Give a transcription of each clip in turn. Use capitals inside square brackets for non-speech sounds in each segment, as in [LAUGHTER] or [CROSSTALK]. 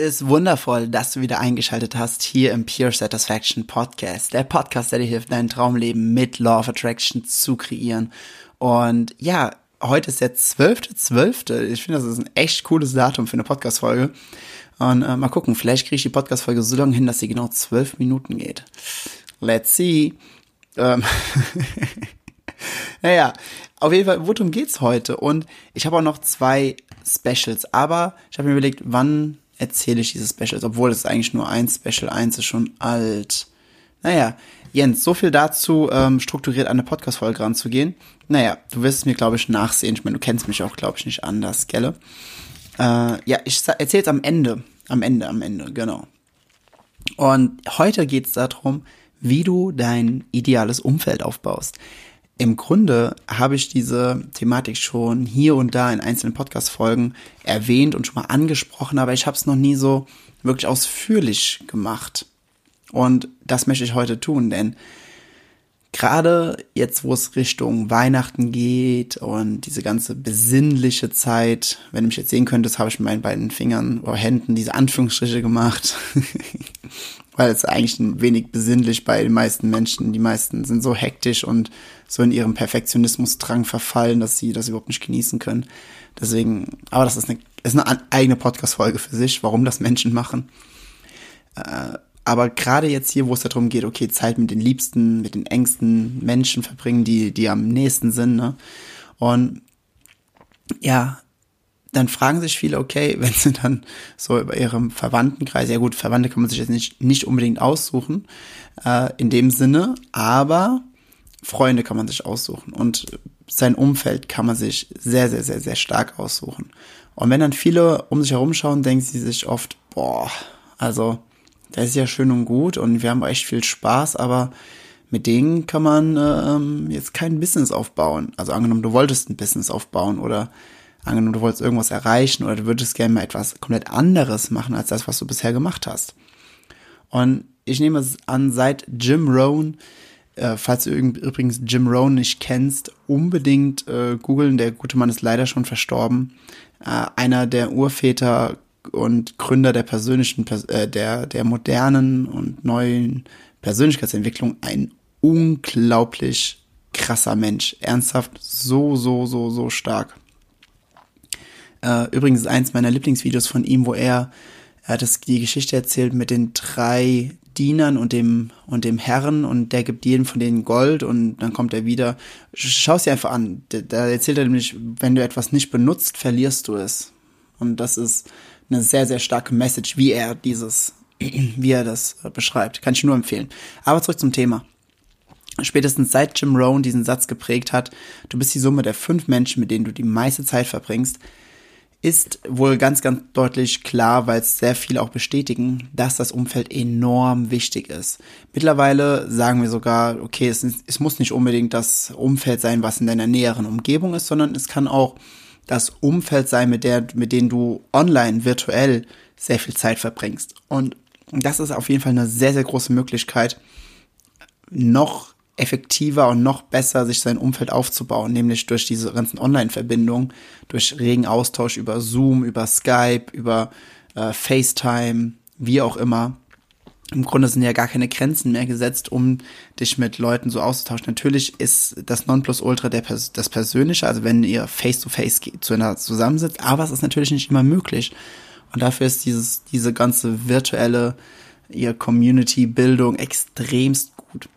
Ist wundervoll, dass du wieder eingeschaltet hast hier im Pure Satisfaction Podcast. Der Podcast, der dir hilft, dein Traumleben mit Law of Attraction zu kreieren. Und ja, heute ist der 12.12. .12. Ich finde, das ist ein echt cooles Datum für eine Podcast-Folge. Und äh, mal gucken, vielleicht kriege ich die Podcast-Folge so lange hin, dass sie genau zwölf Minuten geht. Let's see. Ähm [LAUGHS] naja, auf jeden Fall, worum geht's heute? Und ich habe auch noch zwei Specials, aber ich habe mir überlegt, wann erzähle ich diese Specials, obwohl es eigentlich nur ein Special, eins ist schon alt. Naja, Jens, so viel dazu, ähm, strukturiert an eine Podcast-Folge ranzugehen. Naja, du wirst es mir, glaube ich, nachsehen. Ich meine, du kennst mich auch, glaube ich, nicht anders, gell? Äh, ja, ich erzähle es am Ende. Am Ende, am Ende, genau. Und heute geht es darum, wie du dein ideales Umfeld aufbaust. Im Grunde habe ich diese Thematik schon hier und da in einzelnen Podcast-Folgen erwähnt und schon mal angesprochen, aber ich habe es noch nie so wirklich ausführlich gemacht. Und das möchte ich heute tun, denn gerade jetzt, wo es Richtung Weihnachten geht und diese ganze besinnliche Zeit, wenn du mich jetzt sehen könntest, habe ich mit meinen beiden Fingern oder Händen diese Anführungsstriche gemacht. [LAUGHS] Weil es eigentlich ein wenig besinnlich bei den meisten Menschen. Die meisten sind so hektisch und so in ihrem Perfektionismusdrang verfallen, dass sie das überhaupt nicht genießen können. Deswegen, aber das ist eine, ist eine eigene Podcast-Folge für sich, warum das Menschen machen. Äh, aber gerade jetzt hier, wo es darum geht, okay, Zeit mit den liebsten, mit den engsten Menschen verbringen, die, die am nächsten sind, ne? Und ja, dann fragen sich viele, okay, [LAUGHS] wenn sie dann so über ihrem Verwandtenkreis, ja gut, Verwandte kann man sich jetzt nicht, nicht unbedingt aussuchen, äh, in dem Sinne, aber Freunde kann man sich aussuchen und sein Umfeld kann man sich sehr, sehr, sehr, sehr stark aussuchen. Und wenn dann viele um sich herum schauen, denken sie sich oft, boah, also das ist ja schön und gut und wir haben echt viel Spaß, aber mit denen kann man ähm, jetzt kein Business aufbauen. Also angenommen, du wolltest ein Business aufbauen oder angenommen, du wolltest irgendwas erreichen oder du würdest gerne mal etwas komplett anderes machen als das, was du bisher gemacht hast. Und ich nehme es an, seit Jim Rohn, äh, falls du übrigens Jim Rohn nicht kennst, unbedingt äh, googeln. Der gute Mann ist leider schon verstorben. Äh, einer der Urväter und Gründer der persönlichen, äh, der, der modernen und neuen Persönlichkeitsentwicklung ein unglaublich krasser Mensch. Ernsthaft so, so, so, so stark. Äh, übrigens eins meiner Lieblingsvideos von ihm, wo er, er hat das, die Geschichte erzählt mit den drei Dienern und dem, und dem Herrn und der gibt jedem von denen Gold und dann kommt er wieder. Schau es dir einfach an. Da erzählt er nämlich, wenn du etwas nicht benutzt, verlierst du es. Und das ist eine sehr, sehr starke Message, wie er dieses, [CLEARS THROAT] wie er das beschreibt. Kann ich nur empfehlen. Aber zurück zum Thema. Spätestens seit Jim Rohn diesen Satz geprägt hat, du bist die Summe der fünf Menschen, mit denen du die meiste Zeit verbringst, ist wohl ganz, ganz deutlich klar, weil es sehr viele auch bestätigen, dass das Umfeld enorm wichtig ist. Mittlerweile sagen wir sogar, okay, es, es muss nicht unbedingt das Umfeld sein, was in deiner näheren Umgebung ist, sondern es kann auch das Umfeld sein, mit der, mit denen du online, virtuell sehr viel Zeit verbringst. Und das ist auf jeden Fall eine sehr, sehr große Möglichkeit, noch effektiver und noch besser sich sein Umfeld aufzubauen, nämlich durch diese ganzen Online-Verbindungen, durch regen Austausch über Zoom, über Skype, über äh, FaceTime, wie auch immer im Grunde sind ja gar keine Grenzen mehr gesetzt, um dich mit Leuten so auszutauschen. Natürlich ist das Nonplusultra der, das Persönliche, also wenn ihr face-to-face -face zueinander zusammensitzt, aber es ist natürlich nicht immer möglich. Und dafür ist dieses, diese ganze virtuelle, ihr Community-Bildung extremst gut.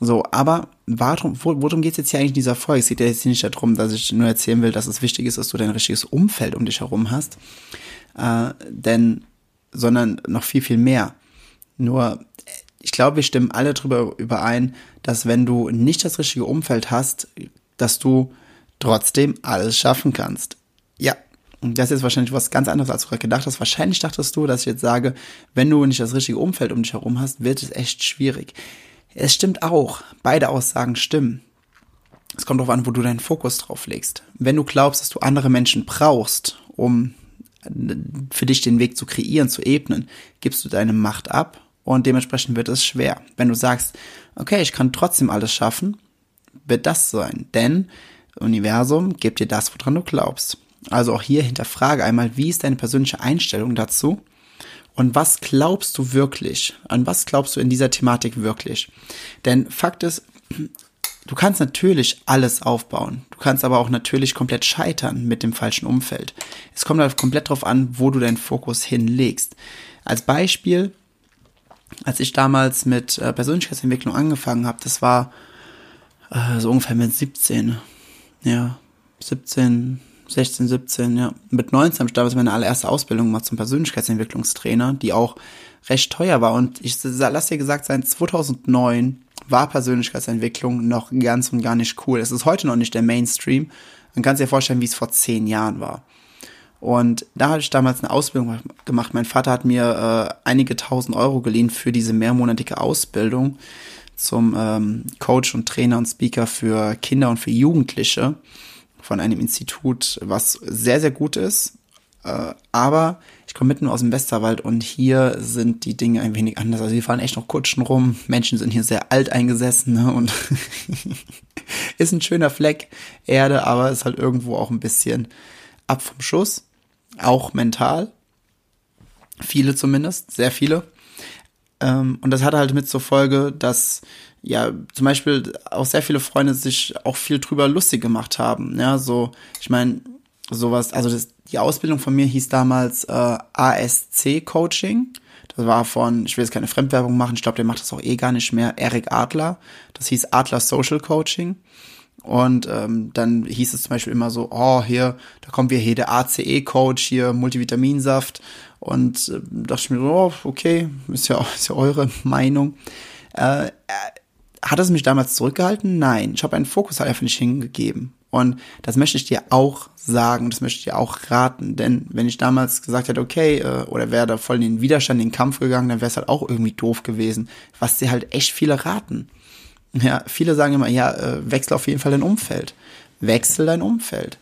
So, aber warum, worum geht es jetzt hier eigentlich in dieser Folge? Es geht ja jetzt nicht darum, dass ich nur erzählen will, dass es wichtig ist, dass du dein richtiges Umfeld um dich herum hast, äh, denn, sondern noch viel, viel mehr. Nur, ich glaube, wir stimmen alle darüber überein, dass wenn du nicht das richtige Umfeld hast, dass du trotzdem alles schaffen kannst. Ja, und das ist wahrscheinlich was ganz anderes, als du gerade gedacht hast. Wahrscheinlich dachtest du, dass ich jetzt sage, wenn du nicht das richtige Umfeld um dich herum hast, wird es echt schwierig. Es stimmt auch. Beide Aussagen stimmen. Es kommt darauf an, wo du deinen Fokus drauf legst. Wenn du glaubst, dass du andere Menschen brauchst, um für dich den Weg zu kreieren, zu ebnen, gibst du deine Macht ab und dementsprechend wird es schwer. Wenn du sagst, okay, ich kann trotzdem alles schaffen, wird das sein. Denn Universum gibt dir das, woran du glaubst. Also auch hier hinterfrage einmal, wie ist deine persönliche Einstellung dazu? Und was glaubst du wirklich? An was glaubst du in dieser Thematik wirklich? Denn Fakt ist, du kannst natürlich alles aufbauen. Du kannst aber auch natürlich komplett scheitern mit dem falschen Umfeld. Es kommt halt komplett darauf an, wo du deinen Fokus hinlegst. Als Beispiel, als ich damals mit äh, Persönlichkeitsentwicklung angefangen habe, das war äh, so ungefähr mit 17. Ja, 17, 16, 17, ja. Mit 19 habe ich damals meine allererste Ausbildung gemacht zum Persönlichkeitsentwicklungstrainer, die auch recht teuer war. Und ich lass dir gesagt sein, 2009 war Persönlichkeitsentwicklung noch ganz und gar nicht cool. Es ist heute noch nicht der Mainstream. Man kann sich ja vorstellen, wie es vor zehn Jahren war. Und da hatte ich damals eine Ausbildung gemacht. Mein Vater hat mir äh, einige tausend Euro geliehen für diese mehrmonatige Ausbildung zum ähm, Coach und Trainer und Speaker für Kinder und für Jugendliche von einem Institut, was sehr, sehr gut ist. Äh, aber ich komme mitten aus dem Westerwald und hier sind die Dinge ein wenig anders. Also hier fahren echt noch Kutschen rum. Menschen sind hier sehr alt eingesessen ne? und [LAUGHS] ist ein schöner Fleck Erde, aber ist halt irgendwo auch ein bisschen ab vom Schuss. Auch mental. Viele zumindest, sehr viele. Ähm, und das hatte halt mit zur Folge, dass ja zum Beispiel auch sehr viele Freunde sich auch viel drüber lustig gemacht haben. Ja, so, ich meine, sowas, also das, die Ausbildung von mir hieß damals äh, ASC Coaching. Das war von, ich will jetzt keine Fremdwerbung machen, ich glaube, der macht das auch eh gar nicht mehr, Eric Adler. Das hieß Adler Social Coaching. Und ähm, dann hieß es zum Beispiel immer so, oh, hier, da kommt wir hier der ACE-Coach, hier Multivitaminsaft. Und äh, dachte ich mir, oh, okay, ist ja, [LAUGHS] ist ja eure Meinung. Äh, hat es mich damals zurückgehalten? Nein, ich habe einen Fokus halt einfach nicht hingegeben. Und das möchte ich dir auch sagen, das möchte ich dir auch raten. Denn wenn ich damals gesagt hätte, okay, äh, oder wäre da voll in den Widerstand, in den Kampf gegangen, dann wäre es halt auch irgendwie doof gewesen. Was dir halt echt viele raten. Ja, viele sagen immer, ja, äh, wechsel auf jeden Fall dein Umfeld. Wechsel dein Umfeld.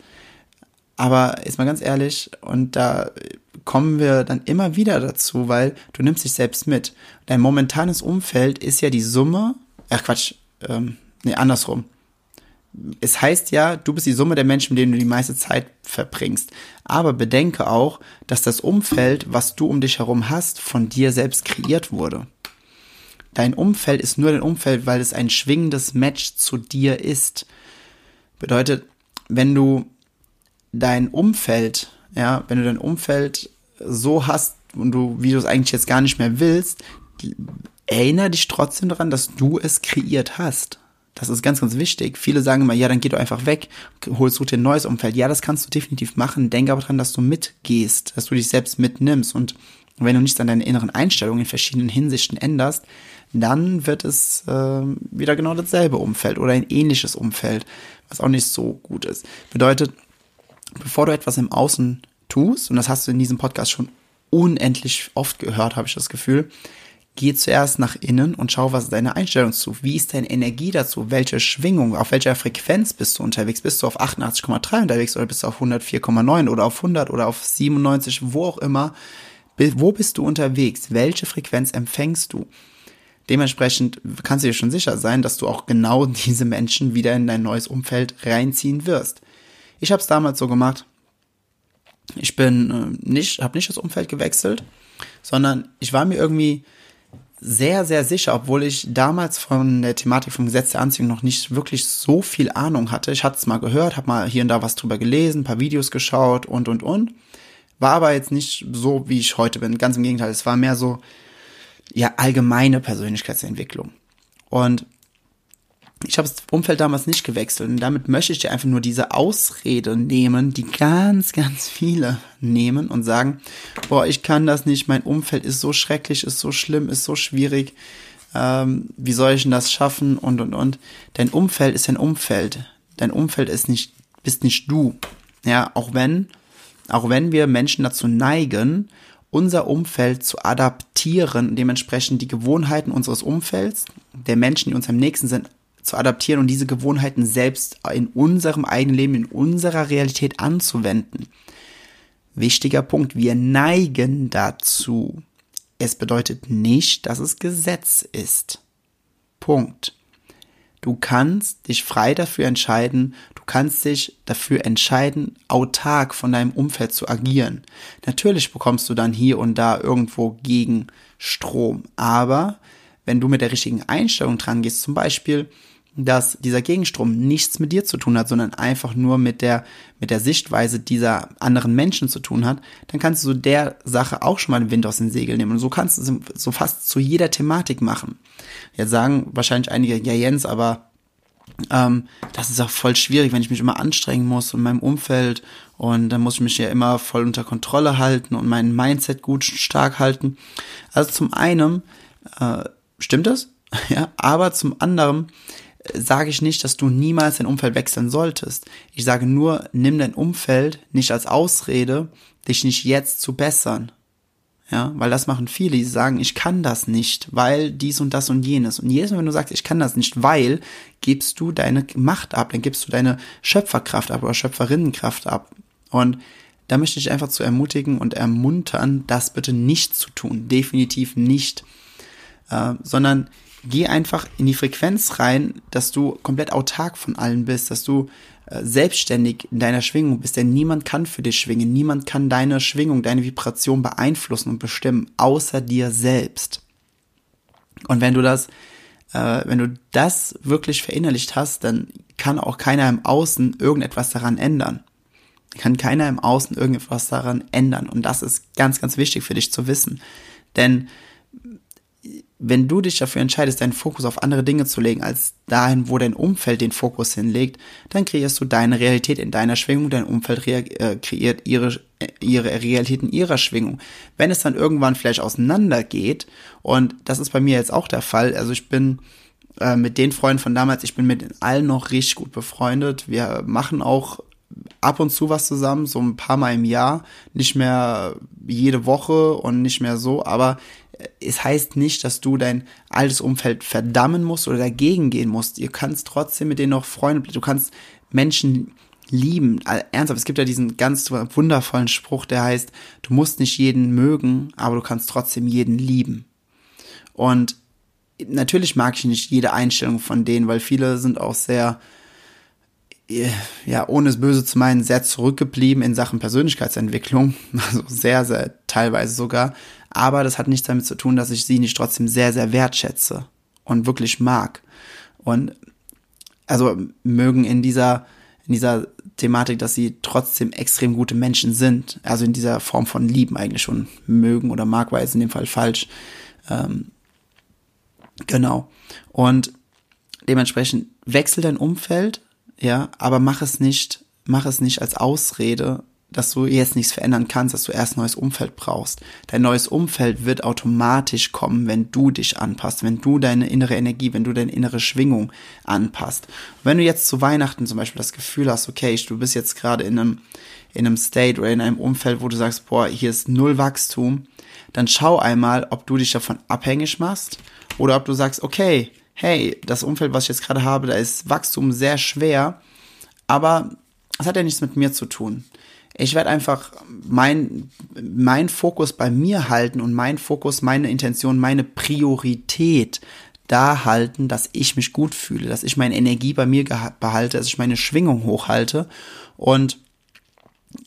Aber ist mal ganz ehrlich, und da kommen wir dann immer wieder dazu, weil du nimmst dich selbst mit. Dein momentanes Umfeld ist ja die Summe, ach Quatsch, ähm, nee, andersrum. Es heißt ja, du bist die Summe der Menschen, mit denen du die meiste Zeit verbringst. Aber bedenke auch, dass das Umfeld, was du um dich herum hast, von dir selbst kreiert wurde. Dein Umfeld ist nur dein Umfeld, weil es ein schwingendes Match zu dir ist. Bedeutet, wenn du dein Umfeld, ja, wenn du dein Umfeld so hast und du, wie du es eigentlich jetzt gar nicht mehr willst, erinnere dich trotzdem daran, dass du es kreiert hast. Das ist ganz, ganz wichtig. Viele sagen immer, ja, dann geh doch einfach weg, holst du dir ein neues Umfeld. Ja, das kannst du definitiv machen. Denke aber dran, dass du mitgehst, dass du dich selbst mitnimmst. Und wenn du nicht an deine inneren Einstellungen in verschiedenen Hinsichten änderst, dann wird es äh, wieder genau dasselbe Umfeld oder ein ähnliches Umfeld, was auch nicht so gut ist. Bedeutet, bevor du etwas im Außen tust, und das hast du in diesem Podcast schon unendlich oft gehört, habe ich das Gefühl, geh zuerst nach innen und schau, was ist deine Einstellung zu. Wie ist deine Energie dazu? Welche Schwingung, auf welcher Frequenz bist du unterwegs? Bist du auf 88,3 unterwegs oder bist du auf 104,9 oder auf 100 oder auf 97, wo auch immer? Wo bist du unterwegs? Welche Frequenz empfängst du? Dementsprechend kannst du dir schon sicher sein, dass du auch genau [LAUGHS] diese Menschen wieder in dein neues Umfeld reinziehen wirst. Ich habe es damals so gemacht. Ich bin äh, nicht, habe nicht das Umfeld gewechselt, sondern ich war mir irgendwie sehr, sehr sicher, obwohl ich damals von der Thematik vom Gesetz der Anziehung noch nicht wirklich so viel Ahnung hatte. Ich hatte es mal gehört, habe mal hier und da was drüber gelesen, paar Videos geschaut und, und, und. War aber jetzt nicht so, wie ich heute bin. Ganz im Gegenteil, es war mehr so, ja allgemeine Persönlichkeitsentwicklung. Und ich habe das Umfeld damals nicht gewechselt und damit möchte ich dir einfach nur diese Ausrede nehmen, die ganz, ganz viele nehmen und sagen, boah, ich kann das nicht, mein Umfeld ist so schrecklich, ist so schlimm, ist so schwierig, ähm, wie soll ich denn das schaffen und, und, und. Dein Umfeld ist dein Umfeld. Dein Umfeld ist nicht bist nicht du. Ja, auch wenn, auch wenn wir Menschen dazu neigen, unser Umfeld zu adaptieren, dementsprechend die Gewohnheiten unseres Umfelds, der Menschen, die uns am nächsten sind, zu adaptieren und diese Gewohnheiten selbst in unserem eigenen Leben, in unserer Realität anzuwenden. Wichtiger Punkt, wir neigen dazu. Es bedeutet nicht, dass es Gesetz ist. Punkt. Du kannst dich frei dafür entscheiden, du kannst dich dafür entscheiden, autark von deinem Umfeld zu agieren. Natürlich bekommst du dann hier und da irgendwo gegen Strom, aber wenn du mit der richtigen Einstellung dran gehst, zum Beispiel, dass dieser Gegenstrom nichts mit dir zu tun hat, sondern einfach nur mit der, mit der Sichtweise dieser anderen Menschen zu tun hat, dann kannst du der Sache auch schon mal den Wind aus den Segeln nehmen. Und so kannst du es so fast zu jeder Thematik machen. Jetzt sagen wahrscheinlich einige, ja Jens, aber ähm, das ist auch voll schwierig, wenn ich mich immer anstrengen muss in meinem Umfeld und dann muss ich mich ja immer voll unter Kontrolle halten und mein Mindset gut stark halten. Also zum einen äh, stimmt das, [LAUGHS] ja, aber zum anderen sage ich nicht, dass du niemals dein Umfeld wechseln solltest. Ich sage nur, nimm dein Umfeld nicht als Ausrede, dich nicht jetzt zu bessern. Ja, weil das machen viele, die sagen, ich kann das nicht, weil dies und das und jenes. Und jedes Mal, wenn du sagst, ich kann das nicht, weil, gibst du deine Macht ab, dann gibst du deine Schöpferkraft ab oder Schöpferinnenkraft ab. Und da möchte ich einfach zu ermutigen und ermuntern, das bitte nicht zu tun. Definitiv nicht. Äh, sondern geh einfach in die Frequenz rein, dass du komplett autark von allen bist, dass du äh, selbstständig in deiner Schwingung bist, denn niemand kann für dich schwingen, niemand kann deine Schwingung, deine Vibration beeinflussen und bestimmen, außer dir selbst. Und wenn du das, äh, wenn du das wirklich verinnerlicht hast, dann kann auch keiner im Außen irgendetwas daran ändern. Kann keiner im Außen irgendetwas daran ändern. Und das ist ganz, ganz wichtig für dich zu wissen. Denn wenn du dich dafür entscheidest, deinen Fokus auf andere Dinge zu legen, als dahin, wo dein Umfeld den Fokus hinlegt, dann kreierst du deine Realität in deiner Schwingung, dein Umfeld äh, kreiert ihre, äh, ihre Realität in ihrer Schwingung. Wenn es dann irgendwann vielleicht auseinandergeht, und das ist bei mir jetzt auch der Fall, also ich bin äh, mit den Freunden von damals, ich bin mit allen noch richtig gut befreundet. Wir machen auch ab und zu was zusammen, so ein paar Mal im Jahr, nicht mehr jede Woche und nicht mehr so, aber es heißt nicht, dass du dein altes Umfeld verdammen musst oder dagegen gehen musst. Ihr kannst trotzdem mit denen noch Freunde, du kannst Menschen lieben. Ernsthaft, es gibt ja diesen ganz wundervollen Spruch, der heißt, du musst nicht jeden mögen, aber du kannst trotzdem jeden lieben. Und natürlich mag ich nicht jede Einstellung von denen, weil viele sind auch sehr, ja, ohne es böse zu meinen, sehr zurückgeblieben in Sachen Persönlichkeitsentwicklung. [LAUGHS] Also sehr, sehr teilweise sogar. Aber das hat nichts damit zu tun, dass ich sie nicht trotzdem sehr, sehr wertschätze und wirklich mag. Und also mögen in dieser, in dieser Thematik, dass sie trotzdem extrem gute Menschen sind. Also in dieser Form von Lieben eigentlich schon mögen oder mag, war jetzt in dem Fall falsch. Ähm, genau. Und dementsprechend wechsel dein Umfeld, ja, aber mach es nicht, mach es nicht als Ausrede, dass du jetzt nichts verändern kannst, dass du erst ein neues Umfeld brauchst. Dein neues Umfeld wird automatisch kommen, wenn du dich anpasst, wenn du deine innere Energie, wenn du deine innere Schwingung anpasst. wenn du jetzt zu Weihnachten zum Beispiel das Gefühl hast, okay, du bist jetzt gerade in einem, in einem State oder in einem Umfeld, wo du sagst, boah, hier ist null Wachstum, dann schau einmal, ob du dich davon abhängig machst oder ob du sagst, okay, hey, das Umfeld, was ich jetzt gerade habe, da ist Wachstum sehr schwer, aber es hat ja nichts mit mir zu tun ich werde einfach mein, mein Fokus bei mir halten und mein Fokus, meine Intention, meine Priorität da halten, dass ich mich gut fühle, dass ich meine Energie bei mir behalte, dass ich meine Schwingung hochhalte. Und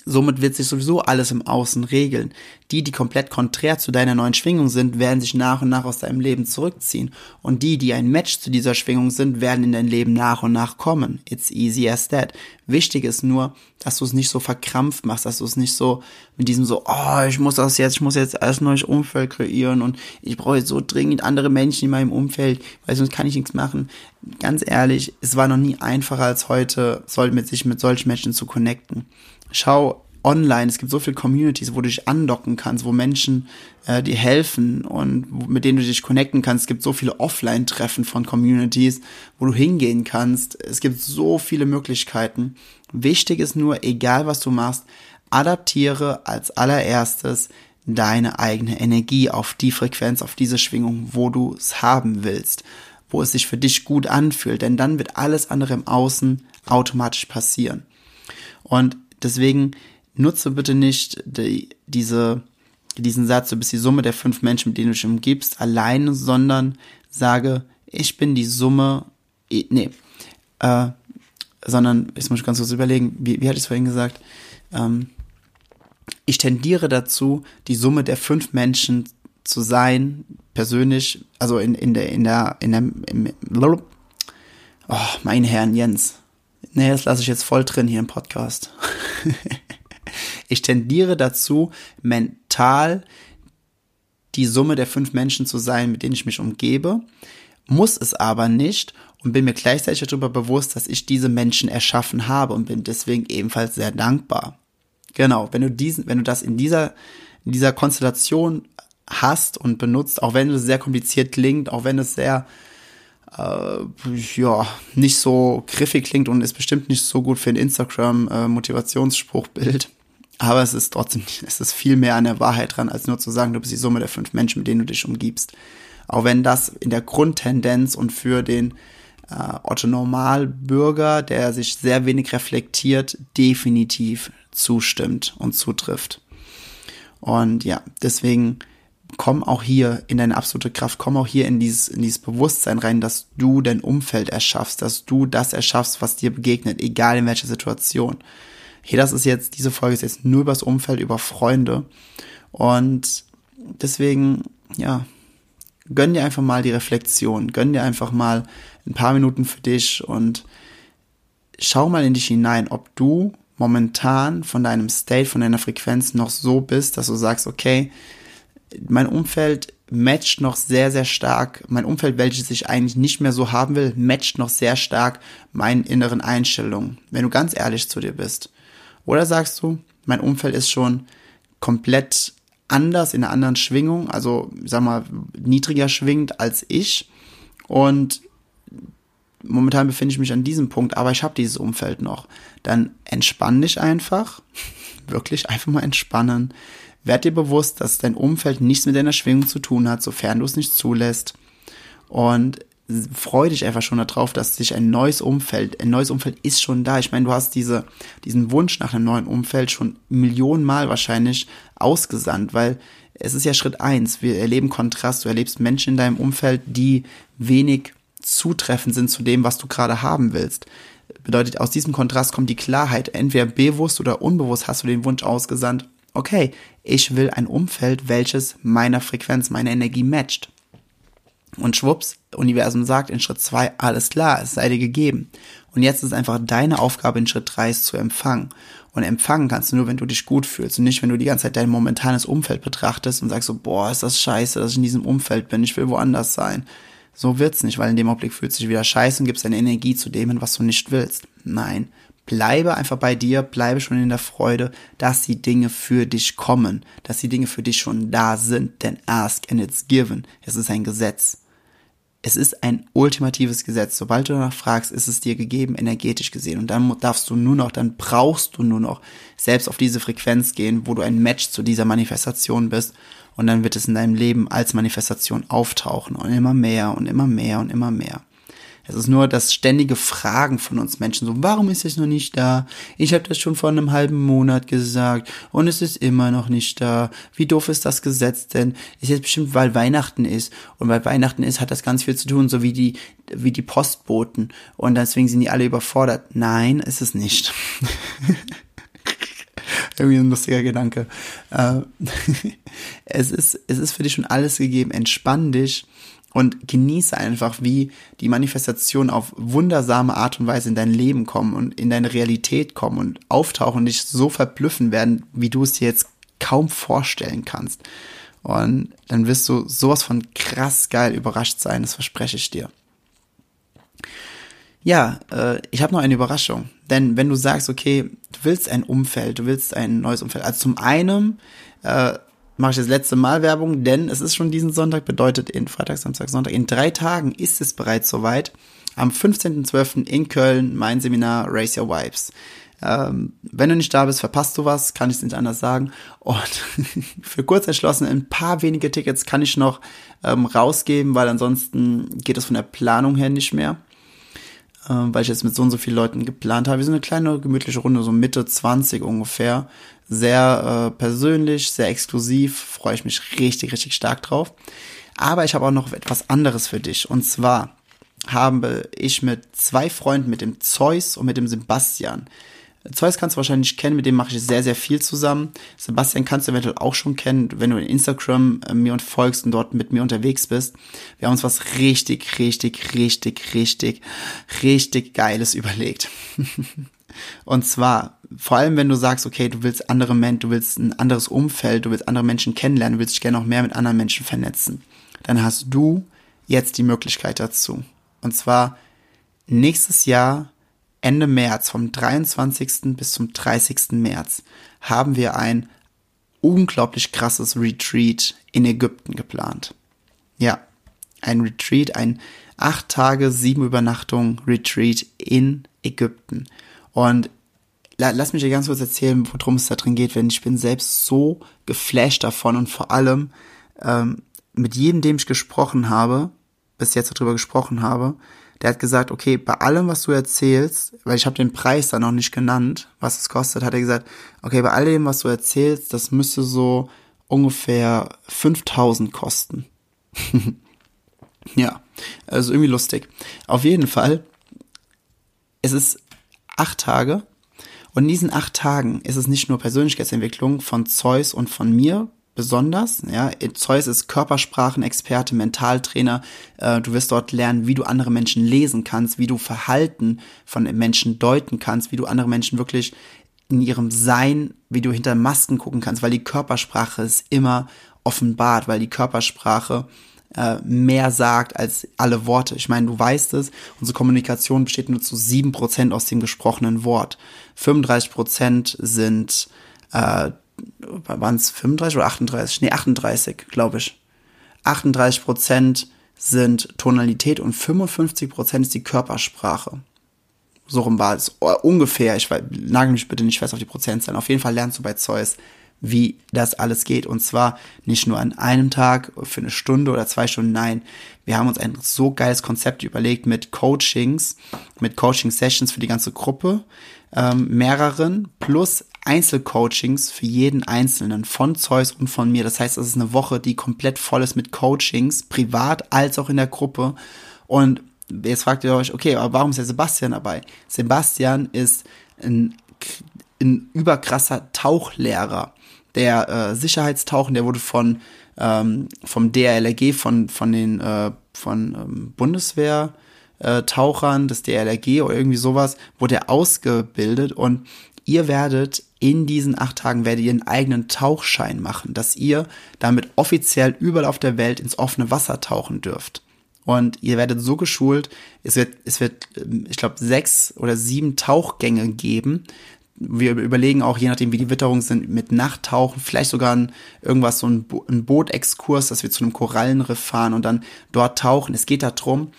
Somit wird sich sowieso alles im Außen regeln. Die, die komplett konträr zu deiner neuen Schwingung sind, werden sich nach und nach aus deinem Leben zurückziehen. Und die, die ein Match zu dieser Schwingung sind, werden in dein Leben nach und nach kommen. It's easy as that. Wichtig ist nur, dass du es nicht so verkrampft machst, dass du es nicht so mit diesem so, oh, ich muss das jetzt, ich muss jetzt als neues Umfeld kreieren und ich brauche jetzt so dringend andere Menschen in meinem Umfeld, weil sonst kann ich nichts machen. Ganz ehrlich, es war noch nie einfacher als heute, soll mit sich mit solchen Menschen zu connecten schau online, es gibt so viele Communities, wo du dich andocken kannst, wo Menschen äh, dir helfen und mit denen du dich connecten kannst. Es gibt so viele Offline-Treffen von Communities, wo du hingehen kannst. Es gibt so viele Möglichkeiten. Wichtig ist nur, egal was du machst, adaptiere als allererstes deine eigene Energie auf die Frequenz, auf diese Schwingung, wo du es haben willst, wo es sich für dich gut anfühlt, denn dann wird alles andere im Außen automatisch passieren. Und deswegen nutze bitte nicht die, diese, diesen Satz, du bist die Summe der fünf Menschen, mit denen du dich umgibst, alleine, sondern sage, ich bin die Summe, nee, äh, sondern, jetzt muss ich ganz kurz überlegen, wie, wie hatte ich es vorhin gesagt? Ähm, ich tendiere dazu, die Summe der fünf Menschen zu sein, persönlich, also in, in der, in der, in der, im, oh, mein Herrn Jens. Nee, das lasse ich jetzt voll drin hier im Podcast. [LAUGHS] ich tendiere dazu, mental die Summe der fünf Menschen zu sein, mit denen ich mich umgebe, muss es aber nicht und bin mir gleichzeitig darüber bewusst, dass ich diese Menschen erschaffen habe und bin deswegen ebenfalls sehr dankbar. Genau, wenn du diesen, wenn du das in dieser, in dieser Konstellation hast und benutzt, auch wenn es sehr kompliziert klingt, auch wenn es sehr äh, ja, nicht so griffig klingt und ist bestimmt nicht so gut für ein Instagram-Motivationsspruchbild. Aber es ist trotzdem, es ist viel mehr an der Wahrheit dran, als nur zu sagen, du bist die Summe der fünf Menschen, mit denen du dich umgibst. Auch wenn das in der Grundtendenz und für den äh, Otto Normalbürger, der sich sehr wenig reflektiert, definitiv zustimmt und zutrifft. Und ja, deswegen komm auch hier in deine absolute Kraft, komm auch hier in dieses, in dieses Bewusstsein rein, dass du dein Umfeld erschaffst, dass du das erschaffst, was dir begegnet, egal in welcher Situation. Hier, das ist jetzt, diese Folge ist jetzt nur übers Umfeld, über Freunde. Und deswegen, ja, gönn dir einfach mal die Reflexion, gönn dir einfach mal ein paar Minuten für dich und schau mal in dich hinein, ob du momentan von deinem State, von deiner Frequenz noch so bist, dass du sagst, okay, mein Umfeld matcht noch sehr, sehr stark, mein Umfeld, welches ich eigentlich nicht mehr so haben will, matcht noch sehr stark meinen inneren Einstellungen, wenn du ganz ehrlich zu dir bist. Oder sagst du, mein Umfeld ist schon komplett anders, in einer anderen Schwingung, also sag mal, niedriger schwingt als ich. Und momentan befinde ich mich an diesem Punkt, aber ich habe dieses Umfeld noch. Dann entspann dich einfach, [LAUGHS] wirklich einfach mal entspannen. Werd dir bewusst, dass dein Umfeld nichts mit deiner Schwingung zu tun hat, sofern du es nicht zulässt. Und freu dich einfach schon darauf, dass sich ein neues Umfeld, ein neues Umfeld ist schon da. Ich meine, du hast diese, diesen Wunsch nach einem neuen Umfeld schon Millionenmal wahrscheinlich ausgesandt, weil es ist ja Schritt eins. Wir erleben Kontrast. Du erlebst Menschen in deinem Umfeld, die wenig zutreffend sind zu dem, was du gerade haben willst. Bedeutet, aus diesem Kontrast kommt die Klarheit. Entweder bewusst oder unbewusst hast du den Wunsch ausgesandt, okay, ich will ein Umfeld, welches meiner Frequenz, meiner Energie matcht. Und schwupps, Universum sagt in Schritt zwei alles klar, es sei dir gegeben. Und jetzt ist einfach deine Aufgabe in Schritt drei es zu empfangen. Und empfangen kannst du nur, wenn du dich gut fühlst und nicht, wenn du die ganze Zeit dein momentanes Umfeld betrachtest und sagst so, boah, ist das scheiße, dass ich in diesem Umfeld bin, ich will woanders sein. So wird's nicht, weil in dem Augenblick fühlt sich wieder scheiße und gibst deine Energie zu dem, was du nicht willst. Nein, bleibe einfach bei dir, bleibe schon in der Freude, dass die Dinge für dich kommen, dass die Dinge für dich schon da sind, denn ask and it's given. Es ist ein Gesetz. Es ist ein ultimatives Gesetz. Sobald du danach fragst, ist es dir gegeben, energetisch gesehen. Und dann darfst du nur noch, dann brauchst du nur noch selbst auf diese Frequenz gehen, wo du ein Match zu dieser Manifestation bist und dann wird es in deinem Leben als Manifestation auftauchen und immer mehr und immer mehr und immer mehr. Es ist nur das ständige Fragen von uns Menschen, so, warum ist es noch nicht da? Ich habe das schon vor einem halben Monat gesagt und es ist immer noch nicht da. Wie doof ist das Gesetz denn? Ist jetzt bestimmt, weil Weihnachten ist und weil Weihnachten ist, hat das ganz viel zu tun, so wie die, wie die Postboten und deswegen sind die alle überfordert. Nein, ist es nicht. [LAUGHS] Irgendwie ein lustiger Gedanke. Äh, [LAUGHS] es, ist, es ist für dich schon alles gegeben. Entspann dich und genieße einfach, wie die Manifestationen auf wundersame Art und Weise in dein Leben kommen und in deine Realität kommen und auftauchen und dich so verblüffen werden, wie du es dir jetzt kaum vorstellen kannst. Und dann wirst du sowas von krass geil überrascht sein, das verspreche ich dir. ja, äh, ich habe noch eine Überraschung. Denn wenn du sagst, okay, du willst ein Umfeld, du willst ein neues Umfeld. Also zum einen äh, mache ich das letzte Mal Werbung, denn es ist schon diesen Sonntag, bedeutet in Freitag, Samstag, Sonntag, in drei Tagen ist es bereits soweit. Am 15.12. in Köln mein Seminar Race Your Vibes. Ähm, wenn du nicht da bist, verpasst du was, kann ich es nicht anders sagen. Und [LAUGHS] für kurz entschlossen, ein paar wenige Tickets kann ich noch ähm, rausgeben, weil ansonsten geht es von der Planung her nicht mehr. Ähm, weil ich jetzt mit so und so vielen Leuten geplant habe. Wir sind eine kleine, gemütliche Runde, so Mitte 20 ungefähr. Sehr äh, persönlich, sehr exklusiv, freue ich mich richtig, richtig stark drauf. Aber ich habe auch noch etwas anderes für dich. Und zwar habe ich mit zwei Freunden, mit dem Zeus und mit dem Sebastian, Zeus kannst du wahrscheinlich kennen, mit dem mache ich sehr, sehr viel zusammen. Sebastian kannst du eventuell auch schon kennen, wenn du in Instagram äh, mir und folgst und dort mit mir unterwegs bist. Wir haben uns was richtig, richtig, richtig, richtig, richtig Geiles überlegt. [LAUGHS] und zwar, vor allem wenn du sagst, okay, du willst andere Menschen, du willst ein anderes Umfeld, du willst andere Menschen kennenlernen, du willst dich gerne noch mehr mit anderen Menschen vernetzen, dann hast du jetzt die Möglichkeit dazu. Und zwar nächstes Jahr Ende März, vom 23. bis zum 30. März, haben wir ein unglaublich krasses Retreat in Ägypten geplant. Ja, ein Retreat, ein acht Tage, sieben Übernachtungen Retreat in Ägypten. Und lass mich dir ganz kurz erzählen, worum es da drin geht, denn ich bin selbst so geflasht davon und vor allem ähm, mit jedem, dem ich gesprochen habe, bis jetzt darüber gesprochen habe, der hat gesagt, okay, bei allem, was du erzählst, weil ich habe den Preis da noch nicht genannt, was es kostet, hat er gesagt, okay, bei all dem, was du erzählst, das müsste so ungefähr 5000 kosten. [LAUGHS] ja, also irgendwie lustig. Auf jeden Fall, es ist acht Tage und in diesen acht Tagen ist es nicht nur Persönlichkeitsentwicklung von Zeus und von mir, besonders. Ja, Zeus ist Körpersprachenexperte, Mentaltrainer. Äh, du wirst dort lernen, wie du andere Menschen lesen kannst, wie du Verhalten von Menschen deuten kannst, wie du andere Menschen wirklich in ihrem Sein, wie du hinter Masken gucken kannst, weil die Körpersprache ist immer offenbart, weil die Körpersprache äh, mehr sagt als alle Worte. Ich meine, du weißt es, unsere Kommunikation besteht nur zu sieben Prozent aus dem gesprochenen Wort. 35% sind äh, waren es 35 oder 38? Nee, 38, glaube ich. 38 Prozent sind Tonalität und 55 Prozent ist die Körpersprache. So rum war es ungefähr. Ich nagel mich bitte nicht fest auf die Prozentzahlen. Auf jeden Fall lernst du bei Zeus, wie das alles geht. Und zwar nicht nur an einem Tag für eine Stunde oder zwei Stunden. Nein, wir haben uns ein so geiles Konzept überlegt mit Coachings, mit Coaching-Sessions für die ganze Gruppe, ähm, mehreren, plus Einzelcoachings für jeden Einzelnen von Zeus und von mir. Das heißt, es ist eine Woche, die komplett voll ist mit Coachings, privat als auch in der Gruppe. Und jetzt fragt ihr euch, okay, aber warum ist der Sebastian dabei? Sebastian ist ein, ein überkrasser Tauchlehrer. Der äh, Sicherheitstauchen, der wurde von ähm, vom DRLRG, von, von den äh, von ähm, Bundeswehr äh, Tauchern des DLRG oder irgendwie sowas, wurde er ausgebildet und ihr werdet in diesen acht Tagen werdet ihr einen eigenen Tauchschein machen, dass ihr damit offiziell überall auf der Welt ins offene Wasser tauchen dürft. Und ihr werdet so geschult, es wird, es wird, ich glaube, sechs oder sieben Tauchgänge geben. Wir überlegen auch, je nachdem, wie die Witterungen sind, mit Nachttauchen, vielleicht sogar ein, irgendwas, so ein, Bo ein Bootexkurs, dass wir zu einem Korallenriff fahren und dann dort tauchen. Es geht darum,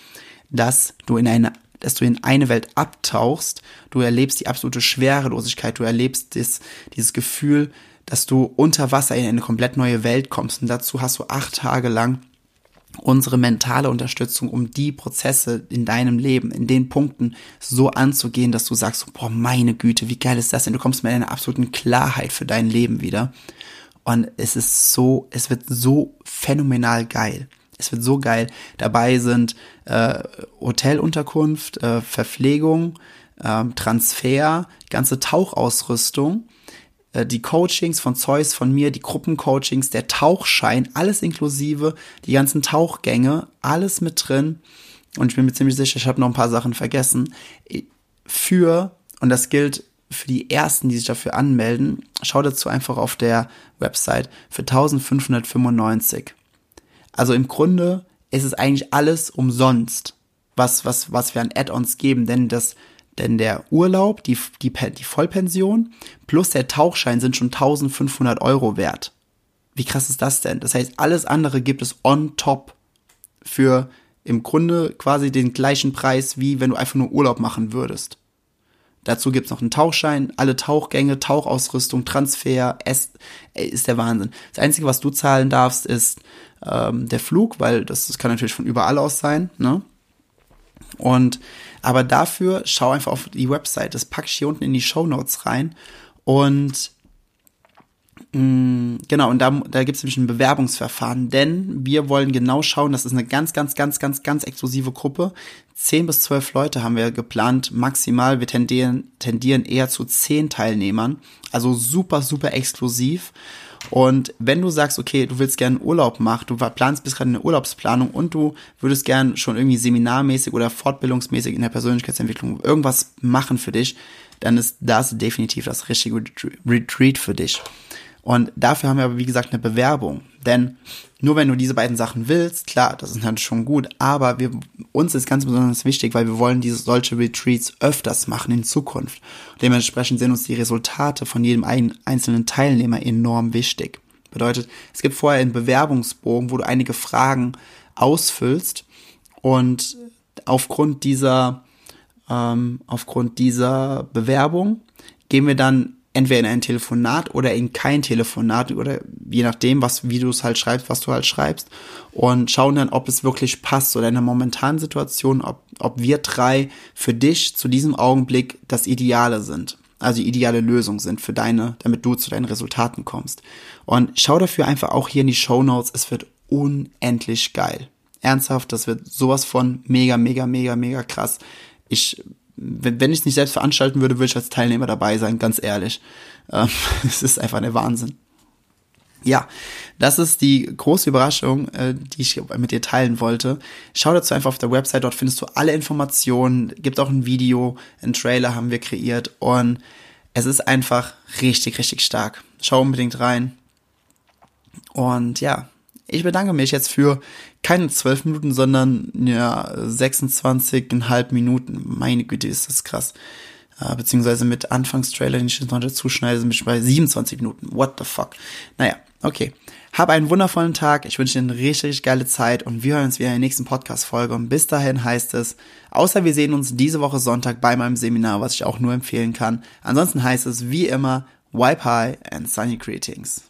dass du in eine dass du in eine Welt abtauchst, du erlebst die absolute Schwerelosigkeit, du erlebst das, dieses Gefühl, dass du unter Wasser in eine komplett neue Welt kommst. Und dazu hast du acht Tage lang unsere mentale Unterstützung, um die Prozesse in deinem Leben, in den Punkten so anzugehen, dass du sagst, boah, meine Güte, wie geil ist das denn? Du kommst mit einer absoluten Klarheit für dein Leben wieder. Und es ist so, es wird so phänomenal geil. Es wird so geil. Dabei sind äh, Hotelunterkunft, äh, Verpflegung, äh, Transfer, ganze Tauchausrüstung, äh, die Coachings von Zeus, von mir, die Gruppencoachings, der Tauchschein, alles inklusive, die ganzen Tauchgänge, alles mit drin. Und ich bin mir ziemlich sicher, ich habe noch ein paar Sachen vergessen. Für, und das gilt für die ersten, die sich dafür anmelden, schau dazu einfach auf der Website für 1595. Also im Grunde ist es eigentlich alles umsonst, was, was, was wir an Add-ons geben, denn das, denn der Urlaub, die, die, die Vollpension plus der Tauchschein sind schon 1500 Euro wert. Wie krass ist das denn? Das heißt, alles andere gibt es on top für im Grunde quasi den gleichen Preis, wie wenn du einfach nur Urlaub machen würdest. Dazu gibt's noch einen Tauchschein, alle Tauchgänge, Tauchausrüstung, Transfer, es, ist der Wahnsinn. Das Einzige, was du zahlen darfst, ist ähm, der Flug, weil das, das kann natürlich von überall aus sein, ne? Und aber dafür schau einfach auf die Website, das packe ich hier unten in die Show Notes rein und genau, und da, da gibt es nämlich ein Bewerbungsverfahren, denn wir wollen genau schauen, das ist eine ganz, ganz, ganz, ganz, ganz exklusive Gruppe. Zehn bis zwölf Leute haben wir geplant, maximal. Wir tendieren, tendieren eher zu zehn Teilnehmern, also super, super exklusiv. Und wenn du sagst, okay, du willst gerne Urlaub machen, du planst bis gerade eine Urlaubsplanung und du würdest gern schon irgendwie seminarmäßig oder fortbildungsmäßig in der Persönlichkeitsentwicklung irgendwas machen für dich, dann ist das definitiv das richtige Retreat für dich. Und dafür haben wir aber, wie gesagt, eine Bewerbung. Denn nur wenn du diese beiden Sachen willst, klar, das ist natürlich schon gut, aber wir, uns ist ganz besonders wichtig, weil wir wollen diese solche Retreats öfters machen in Zukunft. Dementsprechend sind uns die Resultate von jedem einzelnen Teilnehmer enorm wichtig. Bedeutet, es gibt vorher einen Bewerbungsbogen, wo du einige Fragen ausfüllst und aufgrund dieser, ähm, aufgrund dieser Bewerbung gehen wir dann entweder in ein Telefonat oder in kein Telefonat oder je nachdem, was, wie du es halt schreibst, was du halt schreibst und schauen dann, ob es wirklich passt oder in der momentanen Situation, ob, ob wir drei für dich zu diesem Augenblick das Ideale sind. Also die ideale Lösung sind für deine, damit du zu deinen Resultaten kommst. Und schau dafür einfach auch hier in die Show Notes. Es wird unendlich geil. Ernsthaft, das wird sowas von mega, mega, mega, mega krass. Ich wenn, wenn ich es nicht selbst veranstalten würde, würde ich als Teilnehmer dabei sein, ganz ehrlich. Ähm, [LAUGHS] es ist einfach der Wahnsinn. Ja, das ist die große Überraschung, äh, die ich mit dir teilen wollte. Schau dazu einfach auf der Website, dort findest du alle Informationen, gibt auch ein Video, ein Trailer haben wir kreiert und es ist einfach richtig, richtig stark. Schau unbedingt rein. Und ja, ich bedanke mich jetzt für keine zwölf Minuten, sondern ja 26,5 Minuten. Meine Güte, ist das krass. Äh, beziehungsweise mit Anfangstrailer, den ich jetzt noch dazu schneide, wir bei 27 Minuten. What the fuck? Naja, okay. Hab einen wundervollen Tag. Ich wünsche dir eine richtig, richtig geile Zeit und wir hören uns wieder in der nächsten Podcast-Folge. Und bis dahin heißt es, außer wir sehen uns diese Woche Sonntag bei meinem Seminar, was ich auch nur empfehlen kann. Ansonsten heißt es wie immer, wipe high and sunny greetings.